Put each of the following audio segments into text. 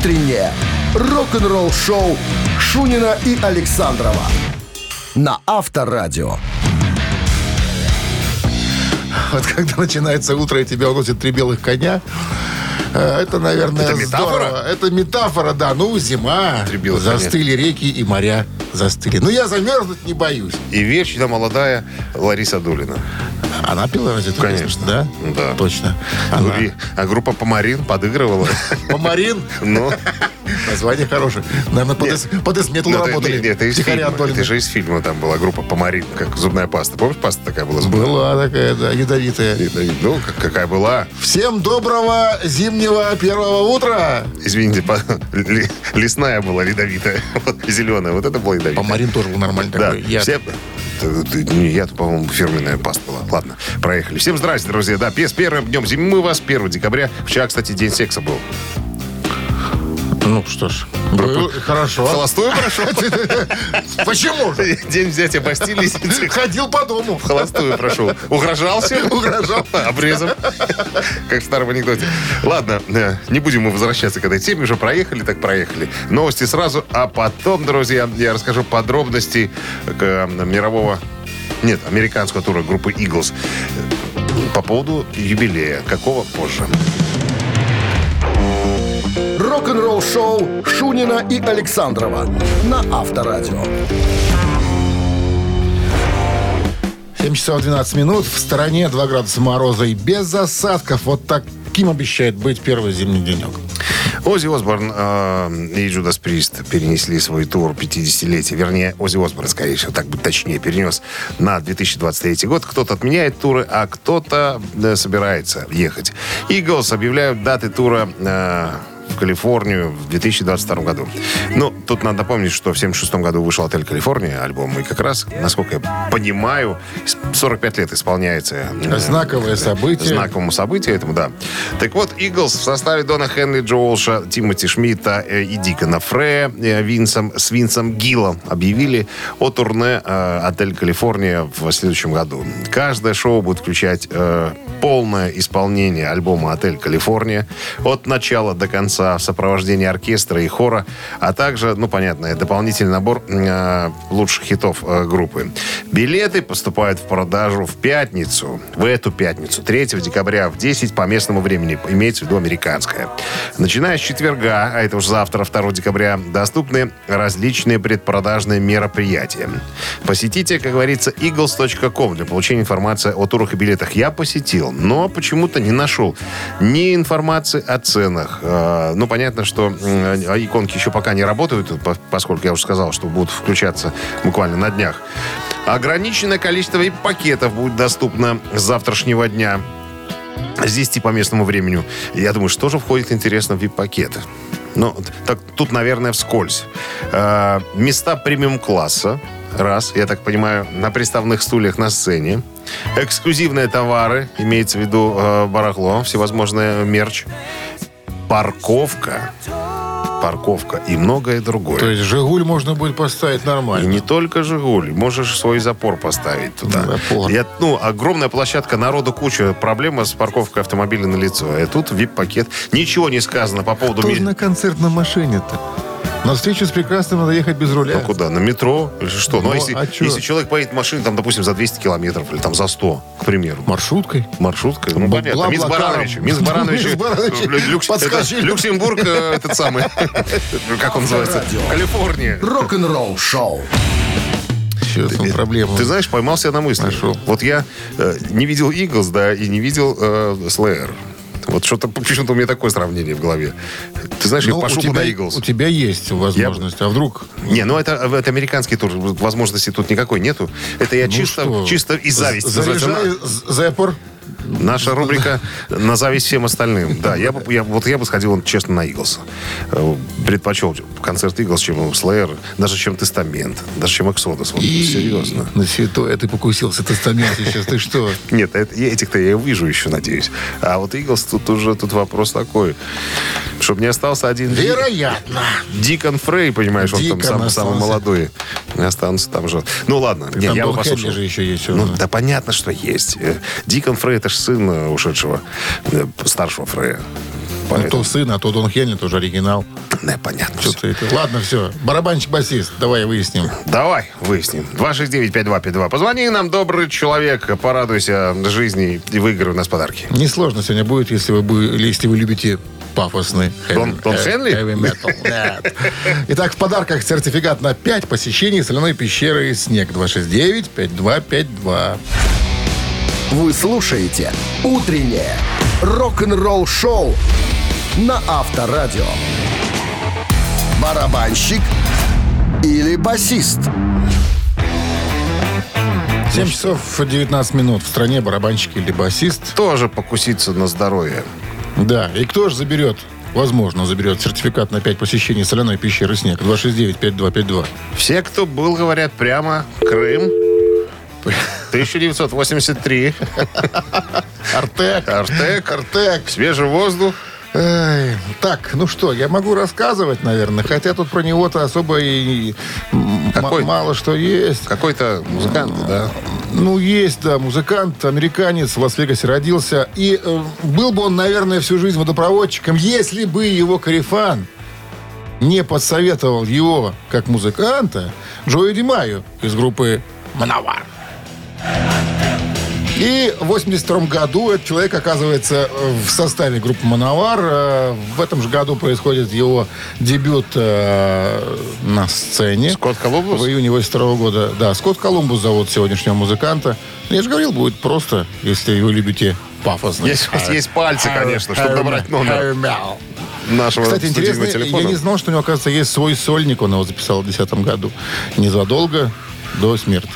утреннее рок-н-ролл-шоу Шунина и Александрова на Авторадио. Вот когда начинается утро и тебя уносят три белых коня, э, это, наверное, Это метафора? здорово. Это метафора, да. Ну, зима, застыли реки и моря застыли. Ну, я замерзнуть не боюсь. И вечно молодая Лариса Дулина. Она пила разве эту Конечно. Да? Да. Точно. Она. и- а группа Помарин подыгрывала. Помарин. Ну, Название хорошее. Наверное, под, Нет. эс- под эсмету ну, это, работали. нет, это из фильма. Это же из фильма там была группа Помарин, как зубная паста. Помнишь, паста такая была зубная? Была такая, да, ядовитая. Ну, как- какая была. Всем доброго зимнего первого утра. Извините, по- ли- лесная была ядовитая. Зеленая. Вот это была ядовитая. Помарин тоже был нормальный Да, такой. Я-. Я, по-моему, фирменная паста была. Ладно, проехали. Всем здрасте, друзья. Да, с первым днем зимы мы вас, 1 декабря. Вчера, кстати, день секса был. Ну что ж. Был- Хорошо. Холостую прошел? Почему же? День взятия Бастилии Ходил по дому. в холостую прошел. Угрожал всем? Угрожал. Обрезом. Как в старом анекдоте. Ладно, э, не будем мы возвращаться к этой теме. Уже проехали, так проехали. Новости сразу, а потом, друзья, я расскажу подробности к, э, мирового... Нет, американского тура группы Eagles. По поводу юбилея. Какого позже. Рок-н-ролл-шоу Шунина и Александрова на Авторадио. 7 часов 12 минут. В стороне 2 градуса мороза и без осадков. Вот таким обещает быть первый зимний денек. Оззи Осборн э, и Джудас Прист перенесли свой тур 50-летия. Вернее, Оззи Осборн, скорее всего, так быть точнее, перенес на 2023 год. Кто-то отменяет туры, а кто-то э, собирается ехать. Eagles объявляют даты тура э, в Калифорнию в 2022 году. Ну, тут надо напомнить, что в 1976 году вышел «Отель Калифорния» альбом, и как раз, насколько я понимаю, 45 лет исполняется э, Знаковое событие. знаковому событию этому, да. Так вот, Иглс в составе Дона Хенли, Джо Олша, Тимоти Шмидта э, и Дикона Фрея э, Винсом, с Винсом Гиллом объявили о турне э, «Отель Калифорния» в следующем году. Каждое шоу будет включать э, полное исполнение альбома «Отель Калифорния» от начала до конца в сопровождении оркестра и хора, а также, ну, понятно, дополнительный набор э, лучших хитов э, группы. Билеты поступают в продажу в пятницу, в эту пятницу, 3 декабря в 10 по местному времени, имеется в виду американская. Начиная с четверга, а это уже завтра, 2 декабря, доступны различные предпродажные мероприятия. Посетите, как говорится, eagles.com для получения информации о турах и билетах. Я посетил, но почему-то не нашел ни информации о ценах. Э, Ну, понятно, что а иконки еще пока не работают, по- поскольку я уже сказал, что будут включаться буквально на днях. Ограниченное количество пакетов будет доступно с завтрашнего дня. Здесь типа местному времени. Я думаю, что же входит, интересно, в VIP-пакеты? Ну, так тут, наверное, вскользь. Э, места премиум-класса. Раз, я так понимаю, на приставных стульях на сцене. Эксклюзивные товары, имеется в виду э, барахло, всевозможные мерч. Парковка. Парковка и многое другое. То есть «Жигуль» можно будет поставить И нормально. не только «Жигуль». Можешь свой запор поставить туда. Запор. Я, ну, огромная площадка, народу куча. Проблема с парковкой автомобиля на лицо. И тут VIP-пакет. Ничего не сказано по поводу... Кто ми- на концерт на машине-то? На встречу с прекрасным надо ехать без руля. Ну, куда? На метро? Или что? Ну, Ну, если, а если человек поедет в машине, там, допустим, за 200 километров или там за 100, к примеру. Маршруткой? Маршруткой? Ну, Бла- понятно. Блаблакаром. Баранович. Минск Баранович. Люксембург, э, этот самый. Как он называется? Калифорния. Рок-н-ролл-шоу. Сейчас он проблема. Ты знаешь, поймался я на мысли. Нашел. Вот я э, не видел Eagles, да, и не видел э, Slayer. Вот что-то почему-то у меня такое сравнение в голове. Ты знаешь, Ну, я пошел тебя, на Eagles. У тебя есть возможность, а вдруг... Не, ну это, это американский тур. Возможности тут никакой нету. Это я Ну чисто, что? чисто из зависти. Заряжай з- Зепор. Наша рубрика «На зависть всем остальным». Да, я бы, я, вот я бы сходил, честно, на Иглс. Предпочел концерт Иглс, чем Slayer, даже чем Тестамент, даже чем Exodus. Вот, серьезно. На святое ты покусился тестамент сейчас. Ты что? Нет, этих-то я увижу еще, надеюсь. А вот Иглс, тут уже тут вопрос такой. Чтобы не остался один Ди- Вероятно. Дикон Фрей, понимаешь, он там самый молодой. Не останутся там же. Ну ладно, не, Там я Хенли послушал. же еще есть. Ну, да понятно, что есть. Э, Дикон Фрей, это же сын э, ушедшего, э, старшего Фрея. Ну, то сын, а то Дон Хенли, тоже оригинал. Не, понятно. Что-то это. Ладно, все. Барабанщик-басист. Давай выясним. Давай выясним. 269-5252. Позвони нам, добрый человек, порадуйся жизни и выиграй у нас подарки. Несложно сегодня будет, если вы, если вы любите пафосный Дон- Дон э, Хенли? heavy metal. Нет. Итак, в подарках сертификат на 5 посещений соляной пещеры «Снег» 269-5252. Вы слушаете «Утреннее рок-н-ролл-шоу» на Авторадио. Барабанщик или басист? 7 часов 19 минут. В стране барабанщик или басист. Тоже покуситься на здоровье. Да. И кто же заберет, возможно, заберет сертификат на 5 посещений соляной пещеры «Снег» 269-5252. Все, кто был, говорят прямо, Крым, 1983, Артек. Артек, Артек. свежий воздух. Эй, так, ну что, я могу рассказывать, наверное, хотя тут про него-то особо и Какой? мало что есть. Какой-то музыкант, да? Ну, есть, да, музыкант, американец, в Лас-Вегасе родился. И э, был бы он, наверное, всю жизнь водопроводчиком, если бы его корефан не подсоветовал его как музыканта Джои Димаю из группы «Мановар». И в 82 году этот человек оказывается э, в составе группы «Мановар». Э, В этом же году происходит его дебют э, на сцене. Скотт Колумбус? В июне 82 года. Да, Скотт Колумбус зовут сегодняшнего музыканта. Я же говорил, будет просто, если вы любите пафосно. Есть, есть пальцы, конечно, чтобы набрать номер нашего Кстати, интересно, телефона. я не знал, что у него, оказывается, есть свой сольник. Он его записал в 2010 году. Незадолго до смерти.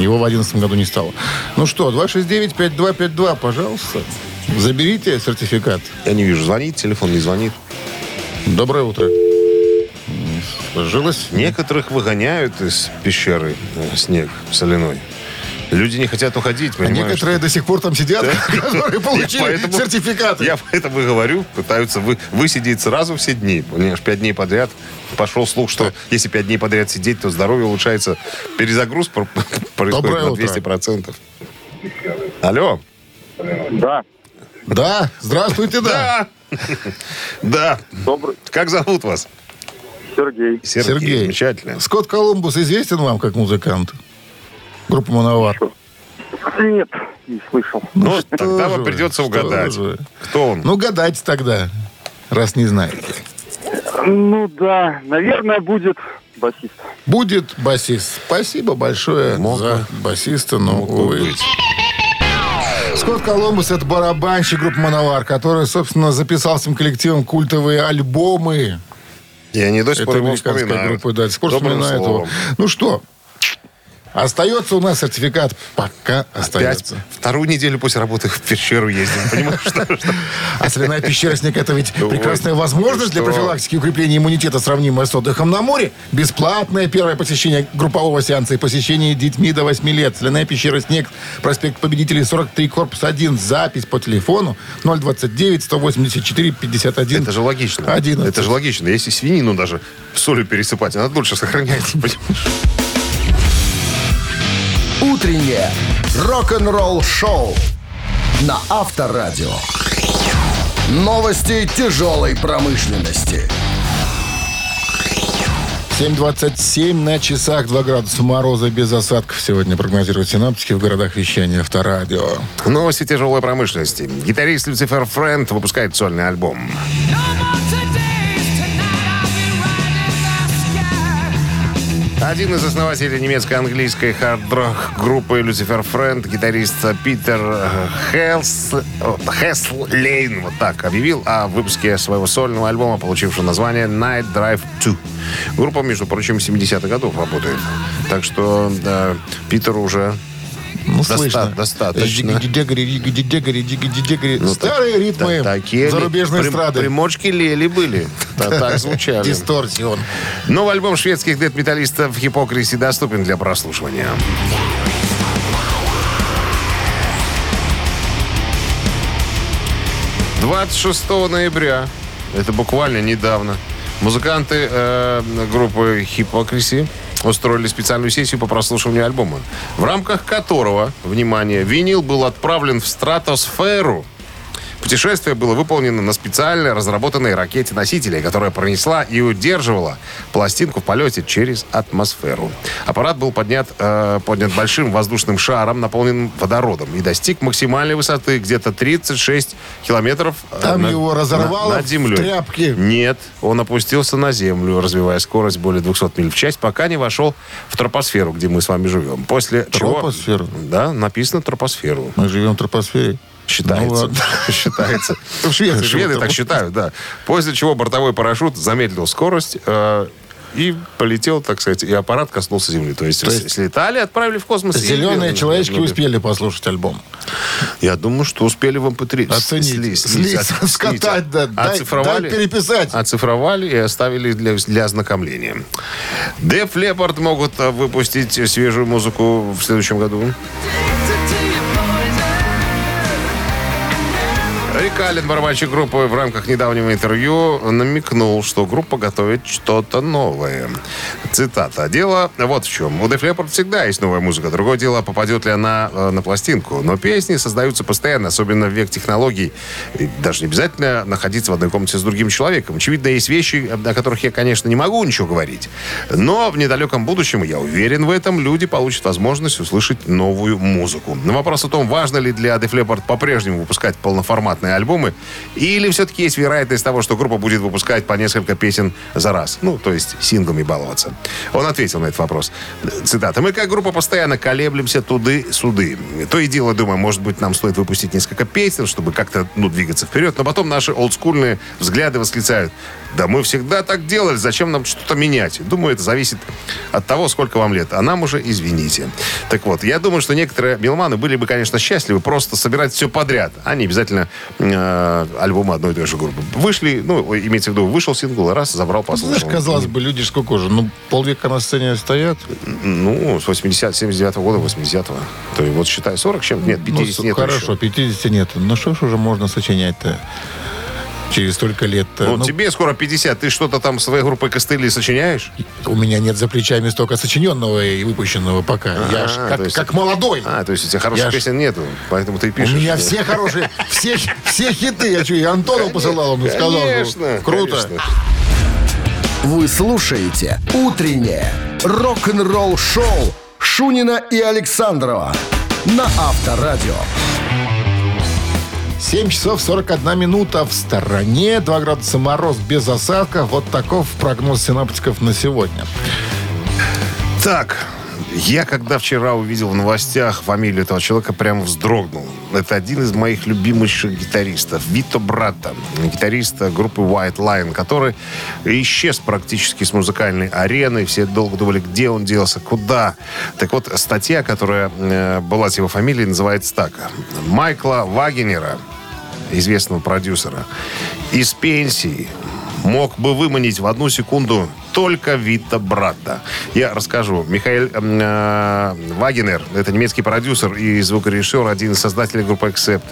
Его в 2011 году не стало. Ну что, 269-5252, пожалуйста. Заберите сертификат. Я не вижу, звонит, телефон не звонит. Доброе утро. Сложилось? Некоторых выгоняют из пещеры э, снег соляной. Люди не хотят уходить, А некоторые до сих пор там сидят, которые получили Поэтому сертификаты. Я поэтому и говорю, пытаются вы, высидеть сразу все дни. Понимаешь, пять дней подряд. Пошел слух, что если пять дней подряд сидеть, то здоровье улучшается. Перезагруз пр- происходит Доброе на утро. 200%. Алло. Да, Да, здравствуйте, да. Да. Да. добрый Как зовут вас? Сергей. Сергей. Замечательно. Скотт Колумбус известен вам как музыкант? Группа «Мановар». Нет, не слышал. Ну, что тогда же вам придется угадать. же. Кто он? Ну, гадайте тогда, раз не знаете. Ну да, наверное, будет басист. Будет басист. Спасибо большое Мог за басиста, но, Мог увы. быть. Скотт Колумбус — это барабанщик группы «Мановар», который, собственно, записал с этим коллективом культовые альбомы. И они до сих пор его вспоминают. группа, да, до сих пор Добрым вспоминает его. Ну что, остается у нас сертификат. Пока Опять остается. вторую неделю после работы в пещеру ездим. Понимаешь? А соляная пещера «Снег» — это ведь прекрасная возможность для профилактики и укрепления иммунитета, сравнимая с отдыхом на море. Бесплатное первое посещение группового сеанса и посещение детьми до 8 лет. Соляная пещера «Снег», проспект Победителей, 43, корпус 1. Запись по телефону 029-184-51. Это же логично. 11. Это же логично. Если свинину даже солью пересыпать, она дольше сохраняется. понимаешь? «Утреннее рок-н-ролл-шоу» на Авторадио. Новости тяжелой промышленности. 7.27 на часах, 2 градуса мороза без осадков. Сегодня прогнозируют синаптики в городах вещания Авторадио. Новости тяжелой промышленности. Гитарист Люцифер Фрэнд выпускает сольный альбом. Один из основателей немецко-английской хард-рок группы Люцифер Фрэнд, гитарист Питер э, Хелс, о, Хеслейн, вот так, объявил о выпуске своего сольного альбома, получившего название Night Drive 2. Группа, между прочим, 70-х годов работает. Так что да, Питеру уже Ну, слышно. достаточно. Ну, Старые ритмы зарубежной эстрады. Примочки лели были. Та- Так звучали. Дисторсион. Новый альбом шведских дед-металлистов «Хипокриси» доступен для прослушивания. «26 ноября, это буквально недавно, музыканты э, группы «Хипокриси» устроили специальную сессию по прослушиванию альбома, в рамках которого, внимание, винил был отправлен в стратосферу Путешествие было выполнено на специально разработанной ракете-носителе, которая пронесла и удерживала пластинку в полете через атмосферу. Аппарат был поднят, э, поднят большим воздушным шаром, наполненным водородом, и достиг максимальной высоты где-то 36 километров э, Там над- его разорвало на- над в землей. тряпки? Нет, он опустился на землю, развивая скорость более 200 миль в час, пока не вошел в тропосферу, где мы с вами живем. После Тропосферу? чего... Да, написано тропосферу. Мы живем в тропосфере. Считается. Ну. Считается. В Швеции Шведы так считают, да. После чего бортовой парашют замедлил скорость э, и полетел, так сказать, и аппарат коснулся земли. То есть, То есть слетали, отправили в космос. и- Зеленые человечки Ну, успели послушать альбом. Я думаю, что успели в MP3 Оценить, слить, слить, от- скатать, да, Оцифровали, дай переписать. Оцифровали и оставили для, для ознакомления. Def Leppard могут э, выпустить свежую музыку в следующем году. Рик Аллен, барабанщик группы, в рамках недавнего интервью намекнул, что группа готовит что-то новое. Цитата. Дело вот в чем. У Def Leppard всегда есть новая музыка. Другое дело, попадет ли она э, на пластинку. Но песни создаются постоянно, особенно в век технологий. И даже не обязательно находиться в одной комнате с другим человеком. Очевидно, есть вещи, о которых я, конечно, не могу ничего говорить. Но в недалеком будущем, я уверен в этом, люди получат возможность услышать новую музыку. На вопрос о том, важно ли для Def Leppard по-прежнему выпускать полноформатные альбомы, или все-таки есть вероятность того, что группа будет выпускать по несколько песен за раз. Ну, то есть синглами баловаться. Он ответил на этот вопрос. Цитата. «Мы как группа постоянно колеблемся туды-суды. То и дело, думаю, может быть, нам стоит выпустить несколько песен, чтобы как-то ну, двигаться вперед. Но потом наши олдскульные взгляды восклицают. Да мы всегда так делали, зачем нам что-то менять? Думаю, это зависит от того, сколько вам лет. А нам уже извините. Так вот, я думаю, что некоторые меломаны были бы, конечно, счастливы просто собирать все подряд, а не обязательно э, альбомы одной и той же группы. Вышли, ну, имеется в виду, вышел сингл, раз, забрал, послушал. Знаешь, казалось бы, люди сколько уже? Ну, полвека на сцене стоят. Ну, с 80 79 года, 80-го. То есть, вот считай, 40 чем? Нет, 50 ну, нет хорошо, 50 нет. Ну, что ж уже можно сочинять-то через столько лет Ну, тебе скоро 50, ты что-то там своей группой костыли сочиняешь? У меня нет за плечами столько сочиненного и выпущенного пока. я ж А, как, то есть- как молодой. А, то есть у тебя хороших Я ж- песен нету, поэтому ты и У пишешь. меня все хорошие, все, все хиты. Я что, и Антону посылал, он сказал. ну, Конечно, Круто. конечно. Вы слушаете «Утреннее рок-н-ролл-шоу» Шунина и Александрова на Авторадио. 7 часов 41 минута в стороне. 2 градуса мороз без осадков. Вот таков прогноз синаптиков на сегодня. Так, я когда вчера увидел в новостях фамилию этого человека, прямо вздрогнул. Это один из моих любимейших гитаристов, Вито Братта, гитарист группы White Line, который исчез практически с музыкальной арены. Все долго думали, где он делся, куда. Так вот, статья, которая э, была с его фамилией, называется так. Майкла Вагенера, известного продюсера, из пенсии мог бы выманить в одну секунду только Вита Братта. Я расскажу. Михаил э, Вагенер, это немецкий продюсер и звукорежиссер, один из создателей группы Accept.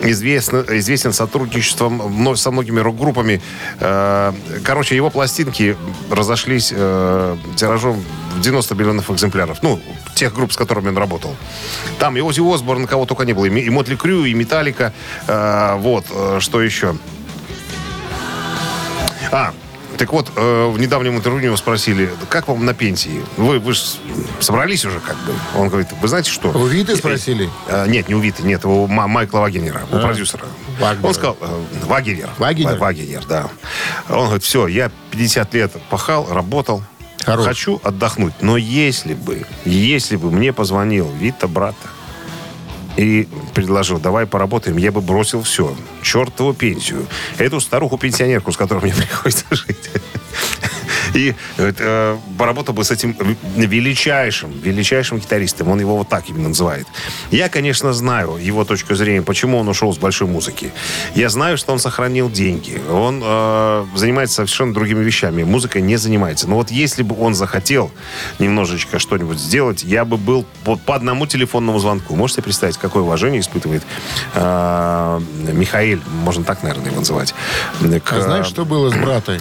Известен, известен сотрудничеством со многими рок-группами. Э, короче, его пластинки разошлись э, тиражом в 90 миллионов экземпляров. Ну, тех групп, с которыми он работал. Там и Оззи Осборн, кого только не было. И Мотли Крю, и Металлика. Э, вот, э, что еще? А, так вот, э, в недавнем интервью его спросили, как вам на пенсии? Вы, вы собрались уже как бы? Он говорит, вы знаете что? У Виты спросили? Э, нет, не у Виты, нет, у Ма- Майкла Вагенера, у продюсера. Вагнера. Он сказал, э, Вагенер. Вагенер? Ва- Вагенер, да. Он говорит, все, я 50 лет пахал, работал, Хорош. хочу отдохнуть. Но если бы, если бы мне позвонил Вита брата и предложил, давай поработаем, я бы бросил все. Чертову пенсию. Эту старуху-пенсионерку, с которой мне приходится жить. И э, поработал бы с этим величайшим, величайшим гитаристом. Он его вот так именно называет. Я, конечно, знаю его точку зрения, почему он ушел с большой музыки. Я знаю, что он сохранил деньги. Он э, занимается совершенно другими вещами. Музыкой не занимается. Но вот если бы он захотел немножечко что-нибудь сделать, я бы был по, по одному телефонному звонку. Можете представить, какое уважение испытывает э, Михаил, можно так, наверное, его называть. К- А знаешь, что было с братой?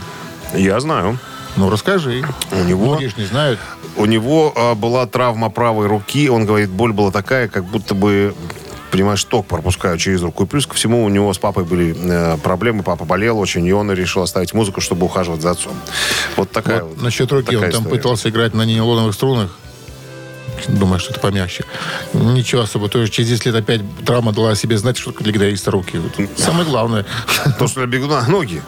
Я знаю. Ну, расскажи. У него- Многие не знают. У него а, была травма правой руки. Он говорит, боль была такая, как будто бы понимаешь, ток пропускают через руку. И плюс ко всему у него с папой были э, проблемы, папа болел очень, и он решил оставить музыку, чтобы ухаживать за отцом. Вот такая Вот вот. насчет руки, такая он там история. пытался играть на нейлоновых струнах. Думаю, что это помягче. Ничего особо. То есть через 10 лет опять травма дала о себе знать, что для гитариста руки. Вот Самое главное. То, что для бегуна ноги.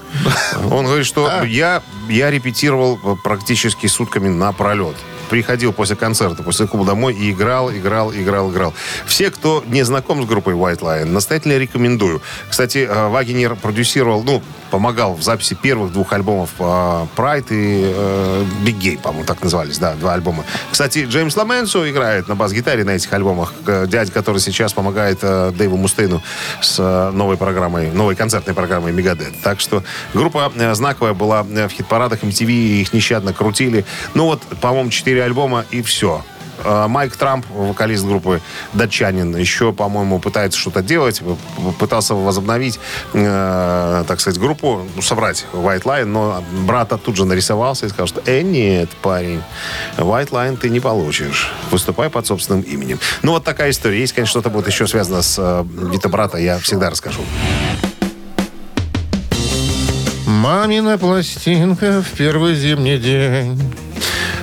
Он говорит, что я, я репетировал практически сутками напролет. Приходил после концерта, после клуба домой и играл, играл, играл, играл. Все, кто не знаком с группой White Lion, настоятельно рекомендую. Кстати, э, Вагенер продюсировал, ну, помогал в записи первых двух альбомов э, Pride и э, Big Game, по-моему, так назывались, да, два альбома. Кстати, Джеймс Ламенсо играет на бас-гитаре на этих альбомах. Дядя, который сейчас помогает Дэйву Мустейну с новой программой, новой концертной программой Мегадет. Так что группа знаковая была в хит-парадах MTV, их нещадно крутили. Ну вот, по-моему, четыре альбома и все. Э, Майк Трамп, вокалист группы датчанин, еще, по-моему, пытается что-то делать, пытался возобновить, э, так сказать, группу, ну, собрать White Line, но брата тут же нарисовался и сказал, что «Э, нет, парень, White Line ты не получишь. Выступай под собственным именем». Ну, вот такая история. Есть, конечно, что-то будет еще связано с э, Вита брата, я всегда расскажу. Мамина пластинка в первый зимний день.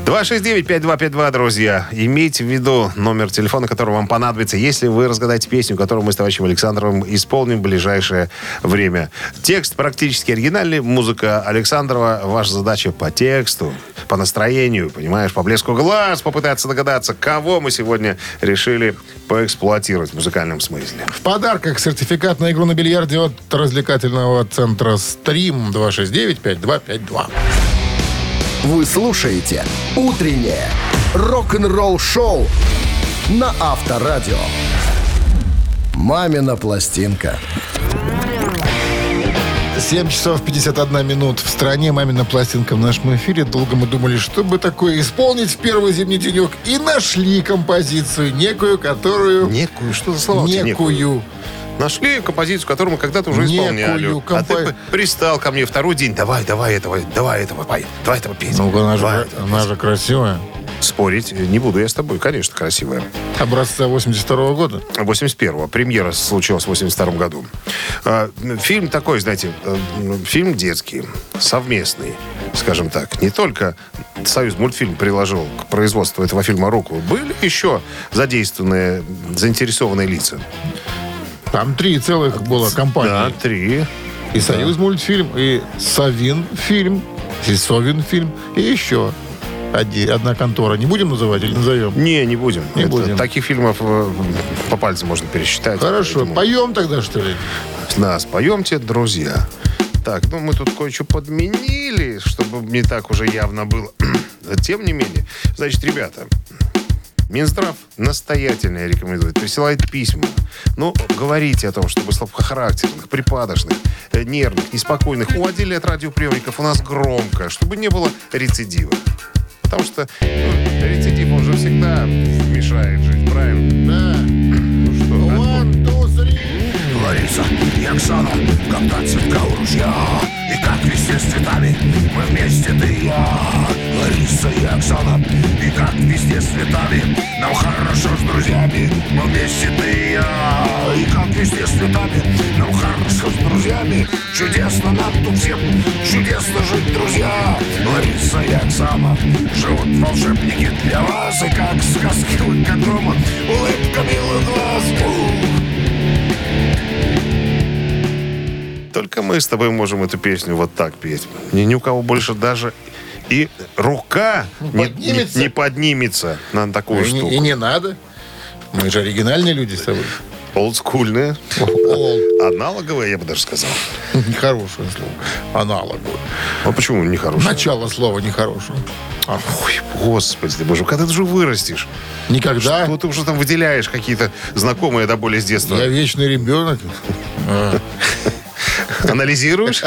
269-5252, друзья. Имейте в виду номер телефона, который вам понадобится, если вы разгадаете песню, которую мы с товарищем Александровым исполним в ближайшее время. Текст практически оригинальный, музыка Александрова. Ваша задача по тексту, по настроению, понимаешь, по блеску глаз попытаться догадаться, кого мы сегодня решили поэксплуатировать в музыкальном смысле. В подарках сертификат на игру на бильярде от развлекательного центра «Стрим» 269-5252. Вы слушаете «Утреннее рок-н-ролл-шоу» на Авторадио. «Мамина пластинка». 7 часов 51 минут в стране. Мамина пластинка в нашем эфире. Долго мы думали, что бы такое исполнить в первый зимний денек. И нашли композицию некую, которую... Некую, что за слова? Некую. Нашли композицию, которую мы когда-то уже исполняли. Некую А ты компо- пристал ко мне второй день. Давай, давай этого, давай этого, пой, давай этого петь. Ну, она же, Давай. она же красивая. Спорить не буду я с тобой, конечно, красивая. Образца 82 года. 81-го. Премьера случилась в 82 году. А, Фильм такой, знаете, э, фильм детский, совместный, скажем так. Не только Союз мультфильм приложил к производству этого фильма руку. Были еще задействованные, заинтересованные лица. Там три целых было Да, компании. три. И Союз мультфильм, и Совин фильм, и Совин фильм, и еще одна контора. Не будем называть или назовем? Не, не будем. Не Это- будем. Таких фильмов э, по пальцам можно пересчитать. Хорошо, Поэтому- поем тогда, что ли? Да, споемте, друзья. Так, ну мы тут кое-что подменили, чтобы не так уже явно было. Тем не менее, значит, ребята, Минздрав настоятельно рекомендует, присылает письма. Ну, говорите о том, чтобы слабохарактерных, припадочных, э, нервных, неспокойных уводили от радиоприемников у нас громко, чтобы не было рецидива. Потому что ну, рецидив, он же всегда мешает жить, правильно? Да. Ну что, One. Лариса. И Оксана, когда цветка у ружья. И как весне с цветами мы вместе ты и я. Лариса и Оксана, и как везде с цветами Нам хорошо с друзьями, мы вместе ты и я. И как везде с цветами, нам хорошо с друзьями Чудесно нам тут всем, чудесно жить, друзья. Лариса и Оксана, живут волшебники для вас И как сказки лакодрома, улыбка милых глаз. Ух. Только мы с тобой можем эту песню вот так петь. Ни, ни у кого больше даже и рука не, поднимется. не- не поднимется на такую И, не- штуку. и не надо. Мы же оригинальные люди с тобой. Олдскульная. Ол. Аналоговая, я бы даже сказал. Нехорошее слово. Аналоговое. А почему нехорошая? Начало слова нехорошее. А, Ой, господи боже, когда ты уже вырастешь? Никогда. Что ты уже там выделяешь какие-то знакомые до боли с детства? Я вечный ребенок. А, Анализируешь?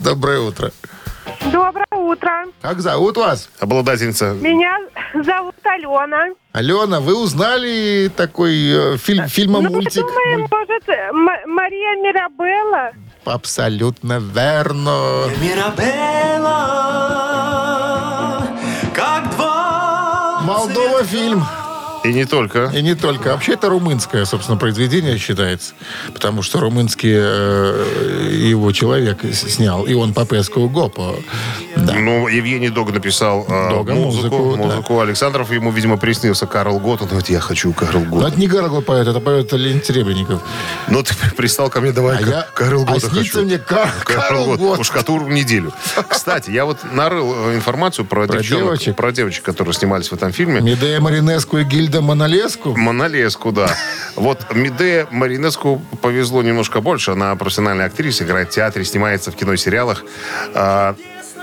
Доброе утро. Доброе утро. Как зовут вас? Обладательница. Меня зовут Алена. Алена, вы узнали такой э, фильм, фильма ну, мы мультик? думаем, Муль- может, М- Мария Мирабелла? Абсолютно верно. Мирабелла, как два Молдова фильм. И не только. И не только. Вообще это румынское, собственно, произведение считается. Потому что румынский э, его человек снял. Ион Попеску Гопо. Да. Ну, Евгений Дог написал э, Дога музыку. музыку, да. музыку. Александров ему, видимо, приснился Карл Гот. Он говорит, я хочу Карл Но Гот. это не Гаргл поет, это поет Леонид Серебренников. Ну, ты пристал ко мне, давай А я- Карл а Гота снится хочу. мне Кар- Карл Гот. Гот. Уж которую неделю. Кстати, я вот нарыл э, информацию про, Про девчонок, девочек? про девочек, которые снимались в этом фильме. Медея Маринеску и Гильда Монолеску. Монолеску, да. Вот Медея Маринеску повезло немножко больше. Она профессиональная актриса, играет в театре, снимается в кино и сериалах. А,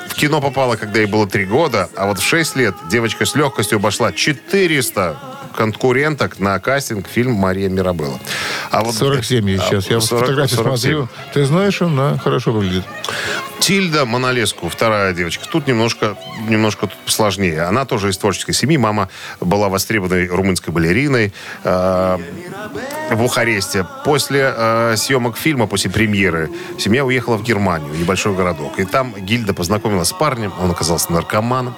В кино попала, когда ей было три года, а вот в 6 лет девочка с легкостью обошла 400 конкуренток на кастинг фильм «Мария Мирабелла». А вот 47 ей сейчас. Я вот 40, фотографии 47. смотрю. Ты знаешь, она хорошо выглядит. Тильда Монолеску, вторая девочка. Тут немножко, немножко тут сложнее. Она тоже из творческой семьи. Мама была востребованной румынской балериной э, в Бухаресте. После э, съемок фильма, после премьеры, семья уехала в Германию, в небольшой городок. И там Гильда познакомилась с парнем. Он оказался наркоманом.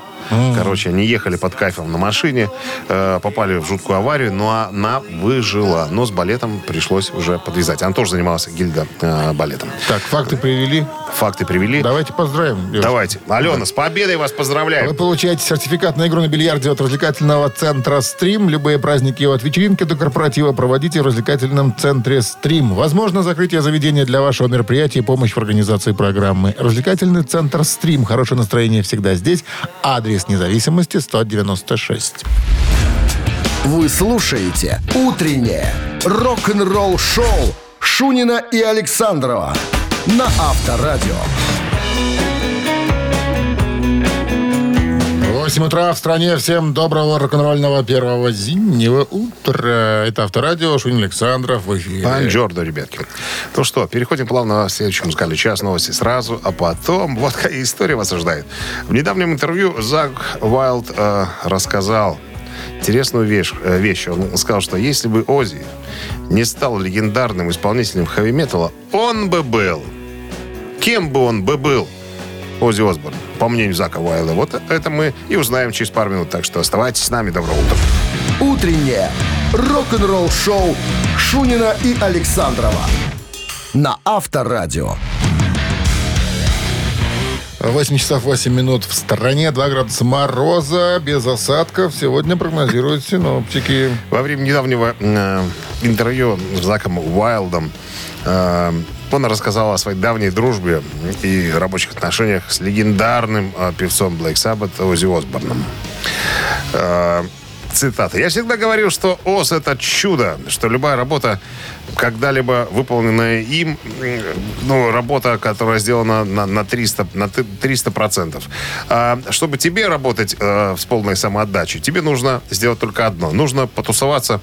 Короче, они ехали под кайфом на машине, э, попали в жуткую аварию, но она выжила. Но с балетом пришлось уже подвязать. Она тоже занималась, Гильда, э, балетом. Так, факты привели. Факты привели. Давайте поздравим. девушек. Давайте. Алена, с победой вас Вы поздравляем. получаете сертификат на игру на бильярде от развлекательного центра «Стрим». Любые праздники от вечеринки до корпоратива проводите в развлекательном центре «Стрим». Возможно, закрытие заведения для вашего мероприятия и помощь в организации программы. Развлекательный центр «Стрим». Хорошее настроение всегда здесь. Адрес независимости 196. Вы слушаете «Утреннее рок-н-ролл-шоу» Шунина и Александрова на Авторадио. 8 утра в стране. Всем доброго рок-н-ролльного первого зимнего утра. Это Авторадио. Шунин Александров в эфире. Ребятки. Ну что, переходим плавно в следующий музыкальный час. Новости сразу, а потом вот какая история вас ожидает. В недавнем интервью Зак Уайлд э, рассказал интересную вещь, э, вещь. Он сказал, что если бы Ози не стал легендарным исполнителем хэви-металла, он бы был. Кем бы он бы был? Ози Осборн, по мнению Зака Уайлда. Вот это мы и узнаем через пару минут. Так что оставайтесь с нами. Доброе утро. «Утреннее рок-н-ролл-шоу» Шунина и Александрова на Авторадио. 8 часов 8 минут в стороне, 2 градуса мороза, без осадков. Сегодня прогнозируют синоптики. Во время недавнего э, интервью с Заком Уайлдом э, он рассказал о своей давней дружбе и рабочих отношениях с легендарным э, певцом Black Sabbath Ози Осборном. Э, цитата. «Я всегда говорил, что Оз — это чудо, что любая работа, когда-либо выполненная им, ну, работа, которая сделана на, на 300, на т- 300%. А чтобы тебе работать э, с полной самоотдачей, тебе нужно сделать только одно. Нужно потусоваться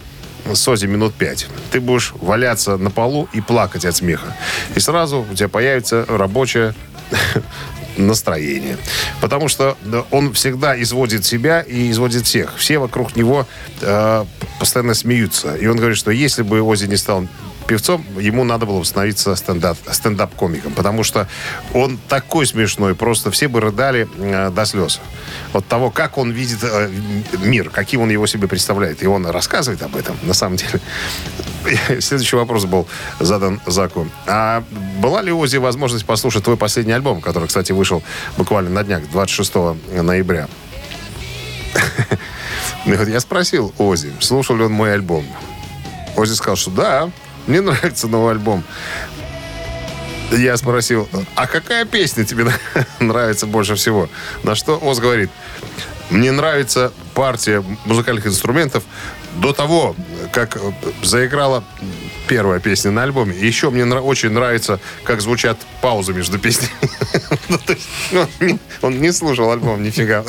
с Ози минут пять. Ты будешь валяться на полу и плакать от смеха. И сразу у тебя появится рабочая настроение. Потому что он всегда изводит себя и изводит всех. Все вокруг него э, постоянно смеются. И он говорит, что если бы Ози не стал певцом, ему надо было бы становиться стендап, стендап-комиком. Потому что он такой смешной, просто все бы рыдали э, до слез. От того, как он видит э, мир, каким он его себе представляет. И он рассказывает об этом, на самом деле. Следующий вопрос был задан Заку. А была ли у Ози возможность послушать твой последний альбом, который, кстати, вышел буквально на днях, 26 ноября? Вот Я спросил Ози, слушал ли он мой альбом. Ози сказал, что да, мне нравится новый альбом. Я спросил, а какая песня тебе нравится больше всего? На что Оз говорит, мне нравится партия музыкальных инструментов до того, как э, заиграла первая песня на альбоме. И еще мне нра- очень нравится, как звучат паузы между песнями. Ну, ну, он не- слушал альбом, нифига.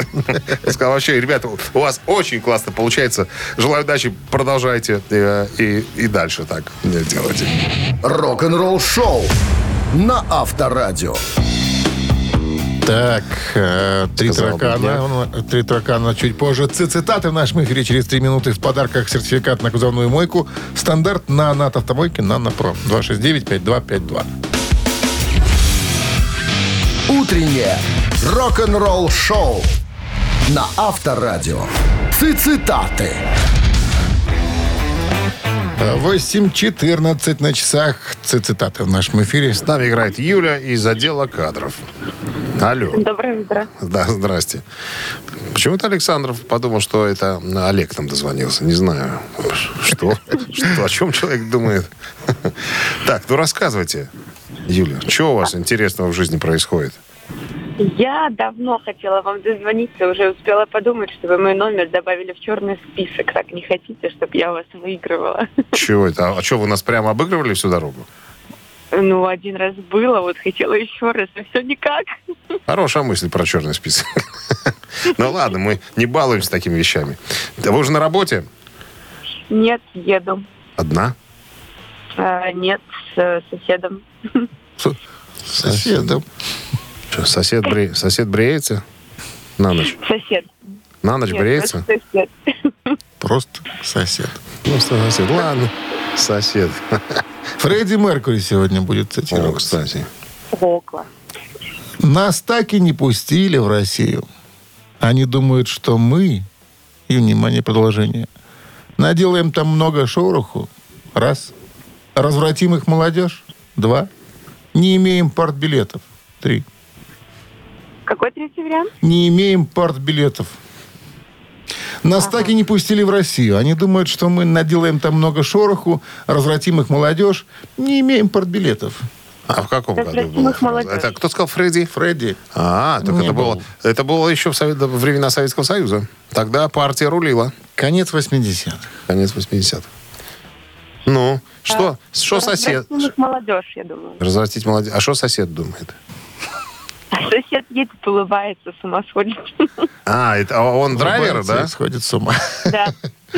Сказал, вообще, ребята, у вас очень классно получается. Желаю удачи, продолжайте э, и, дальше так делайте. Рок-н-ролл-шоу на Авторадио. Так, э, три Сказал таракана. Он, Три таракана чуть позже. Цитаты в нашем эфире через три минуты. В подарках сертификат на кузовную мойку. Стандарт на НАТ автомойке «Нано Про». 269-5252. Утреннее рок-н-ролл-шоу на Авторадио. Цитаты. 8.14 на часах. Цитаты в нашем эфире. С нами играет Юля из отдела кадров. Алло. Доброе утро. Да, здрасте. Почему-то Александров подумал, что это Олег нам дозвонился. Не знаю. Что? Что? О чем человек думает? Так, ну рассказывайте, Юля, что у вас интересного в жизни происходит? Я давно хотела вам дозвониться, уже успела подумать, чтобы мой номер добавили в черный список. Так не хотите, чтобы я вас выигрывала? Чего это? А что, вы нас прямо обыгрывали всю дорогу? Ну, один раз было, вот хотела еще раз, и все никак. Хорошая мысль про черный список. Ну ладно, мы не балуемся такими вещами. Да Вы уже на работе? Нет, еду. Одна? А, нет, с соседом. С соседом. Что, сосед, бре... сосед бреется? На ночь? Сосед. На ночь Нет, бреется? просто сосед. Просто сосед. Просто сосед. Ладно, сосед. Фредди Меркури сегодня будет О, цитироваться. кстати. О, класс. Нас так и не пустили в Россию. Они думают, что мы, и, внимание, продолжение, наделаем там много шороху. Раз. Развратим их молодежь. Два. Не имеем партбилетов. Три. Какой третий вариант? Не имеем партбилетов. Нас так и не пустили в Россию. Они думают, что мы наделаем там много шороху, развратим их молодежь. Не имеем партбилетов. А в каком году было? Это кто сказал Фредди? Фредди. А, так Не это было, был. это было еще в совет- времена Советского Союза. Тогда партия рулила. Конец 80-х. Конец 80-х. Ну, что, что сосед? Молодежь, я думаю. Развратить молодежь. А что сосед думает? Сосед едет, улыбается, с ума сходит. А, это а он драйвер, да? Сходит с ума. Да.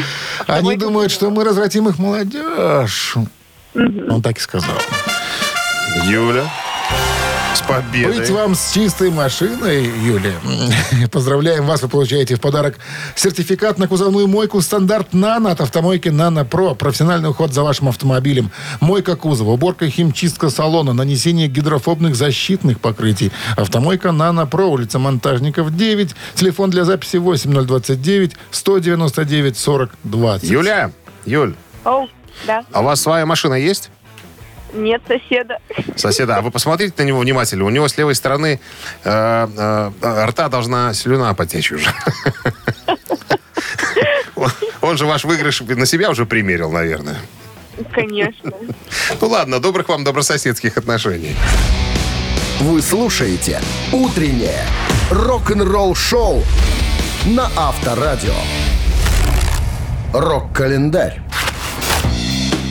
Они думают, что мы развратим их молодежь. Он так и сказал. Юля. С победой. Быть вам с чистой машиной, Юлия. Поздравляем вас. Вы получаете в подарок сертификат на кузовную мойку стандарт «Нано» от автомойки «Нано Про». Профессиональный уход за вашим автомобилем. Мойка кузова, уборка химчистка салона, нанесение гидрофобных защитных покрытий. Автомойка «Нано Про», улица Монтажников, 9. Телефон для записи 8029 199 40 20. Юля, Юль, Оу, да. а у вас своя машина есть? Нет соседа. Соседа, а вы посмотрите на него внимательно. У него с левой стороны э, э, рта должна слюна потечь уже. Он- же ваш выигрыш на себя уже примерил, наверное. Конечно. Ну ладно, добрых вам добрососедских отношений. Вы слушаете «Утреннее рок-н-ролл-шоу» на Авторадио. Рок-календарь.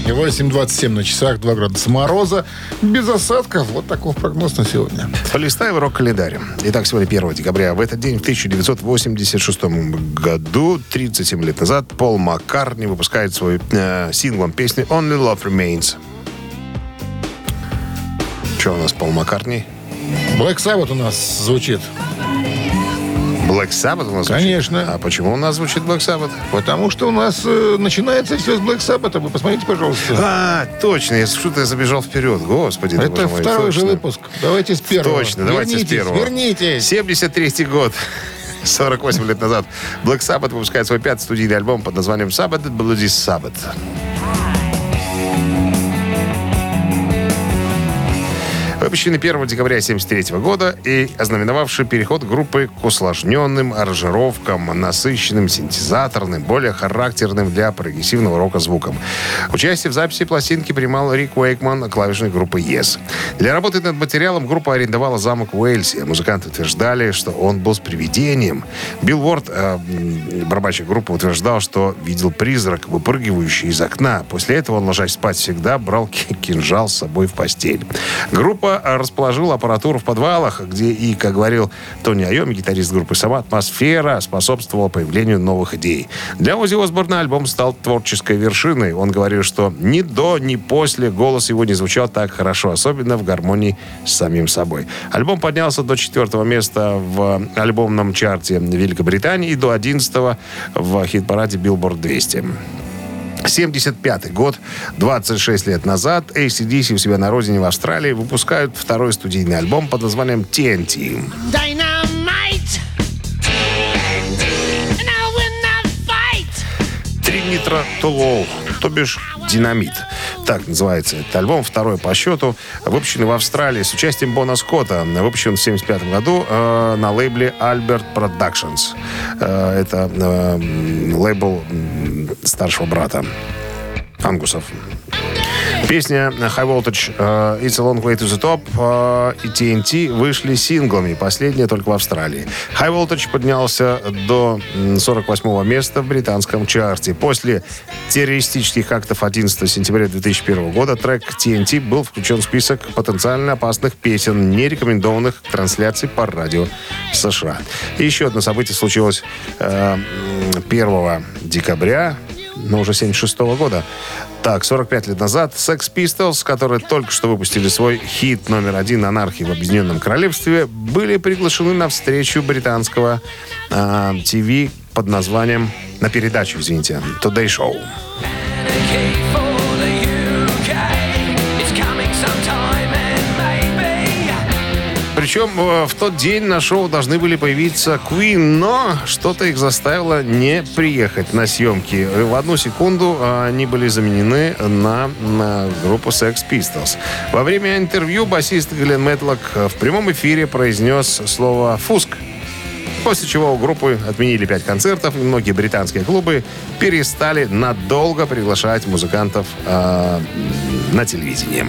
8.27 на часах, 2 градуса мороза. Без осадков. Вот такой прогноз на сегодня. Полистаем рок-календарь. Итак, сегодня 1 декабря. В этот день, в 1986 году, 37 лет назад, Пол Маккартни выпускает свой э, синглом песни «Only Love Remains». Что у нас, Пол Маккартни? Black Sabbath у нас звучит. Black Sabbath у нас звучит? Конечно. А почему у нас звучит Black Sabbath? Потому что у нас э, начинается все с Black Sabbath. Вы посмотрите, пожалуйста. А, точно, я что-то забежал вперед. Господи, Это мой, второй же точно. выпуск. Давайте с первого. Точно, давайте с Вернитесь, первого. Вернитесь. 73-й год. 48 лет назад Black Sabbath выпускает свой пятый студийный альбом под названием Sabbath Bloody Sabbath. Выпущенный 1 декабря 1973 года и ознаменовавший переход группы к усложненным аранжировкам, насыщенным синтезаторным, более характерным для прогрессивного рока звуком. Участие в записи пластинки принимал Рик Уэйкман, клавишной группы Yes. Для работы над материалом группа арендовала замок в Уэльсе. Музыканты утверждали, что он был с привидением. Билл Уорд, э, барабанщик группы, утверждал, что видел призрак, выпрыгивающий из окна. После этого он, ложась спать, всегда брал ки- кинжал с собой в постель. Группа расположила аппаратуру в подвалах, где и, как говорил Тони Айоми, гитарист группы, сама атмосфера способствовала появлению новых идей. Для Ози Осборна альбом стал творческой вершиной. Он говорил, что ни до, ни после голос его не звучал так хорошо, особенно в гармонии с самим собой. Альбом поднялся до четвертого места в альбомном чарте Великобритании и до 11 в хит-параде Billboard 200. 75 год, 26 лет назад, ACDC у себя на родине в Австралии выпускают второй студийный альбом под названием TNT. Dynamite. And I will not fight. Три нитро Тулоу. то бишь «Динамит». Так называется этот альбом, второй по счету, выпущенный в Австралии с участием Бона Скотта. Выпущен в 1975 году э, на лейбле Albert Productions. Э, это э, лейбл старшего брата Ангусов. Песня High Voltage э, It's a Long Way to the Top э, и TNT вышли синглами. Последняя только в Австралии. High Voltage поднялся до м, 48-го места в британском чарте. После террористических актов 11 сентября 2001 года трек TNT был включен в список потенциально опасных песен, не рекомендованных к трансляции по радио США. И еще одно событие случилось э, м, 1 декабря но уже 76 года. Так, 45 лет назад Sex Pistols, которые только что выпустили свой хит номер один «Анархии в Объединенном Королевстве», были приглашены на встречу британского э, под названием, на передачу, извините, Today Show. Причем э, в тот день на шоу должны были появиться Queen, но что-то их заставило не приехать на съемки. В одну секунду э, они были заменены на, на группу Sex Pistols. Во время интервью басист Глен Мэтлок в прямом эфире произнес слово «фуск». После чего у группы отменили пять концертов, и многие британские клубы перестали надолго приглашать музыкантов э, на телевидение.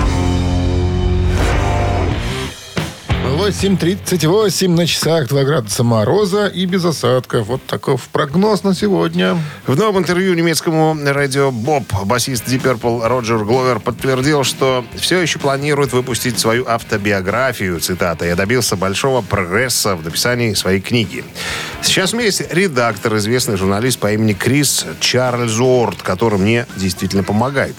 8.38 на часах, 2 градуса мороза и без осадков. Вот таков прогноз на сегодня. В новом интервью немецкому радио Боб басист Deep Purple Роджер Гловер подтвердил, что все еще планирует выпустить свою автобиографию, цитата, «Я добился большого прогресса в написании своей книги». Сейчас у меня есть редактор, известный журналист по имени Крис Чарльз Уорд, который мне действительно помогает.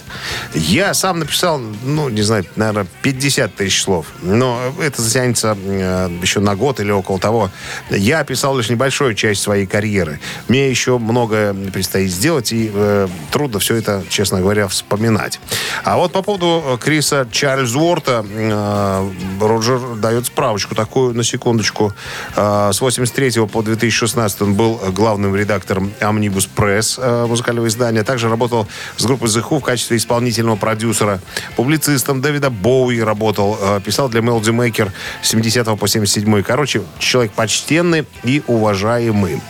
Я сам написал, ну, не знаю, наверное, 50 тысяч слов, но это затянется э, еще на год или около того. Я описал лишь небольшую часть своей карьеры. Мне еще многое предстоит сделать, и э, трудно все это, честно говоря, вспоминать. А вот по поводу э, Криса Чарльзворта э, Роджер дает справочку такую, на секундочку. Э, с 83 по 2016 он был главным редактором Omnibus Press, э, музыкального издания. Также работал с группой The Who в качестве исполнительного продюсера. Публицистом Дэвида Боуи работал. э, писал для Melody Maker 70 по 77. Короче, человек почтенный и уважаемый.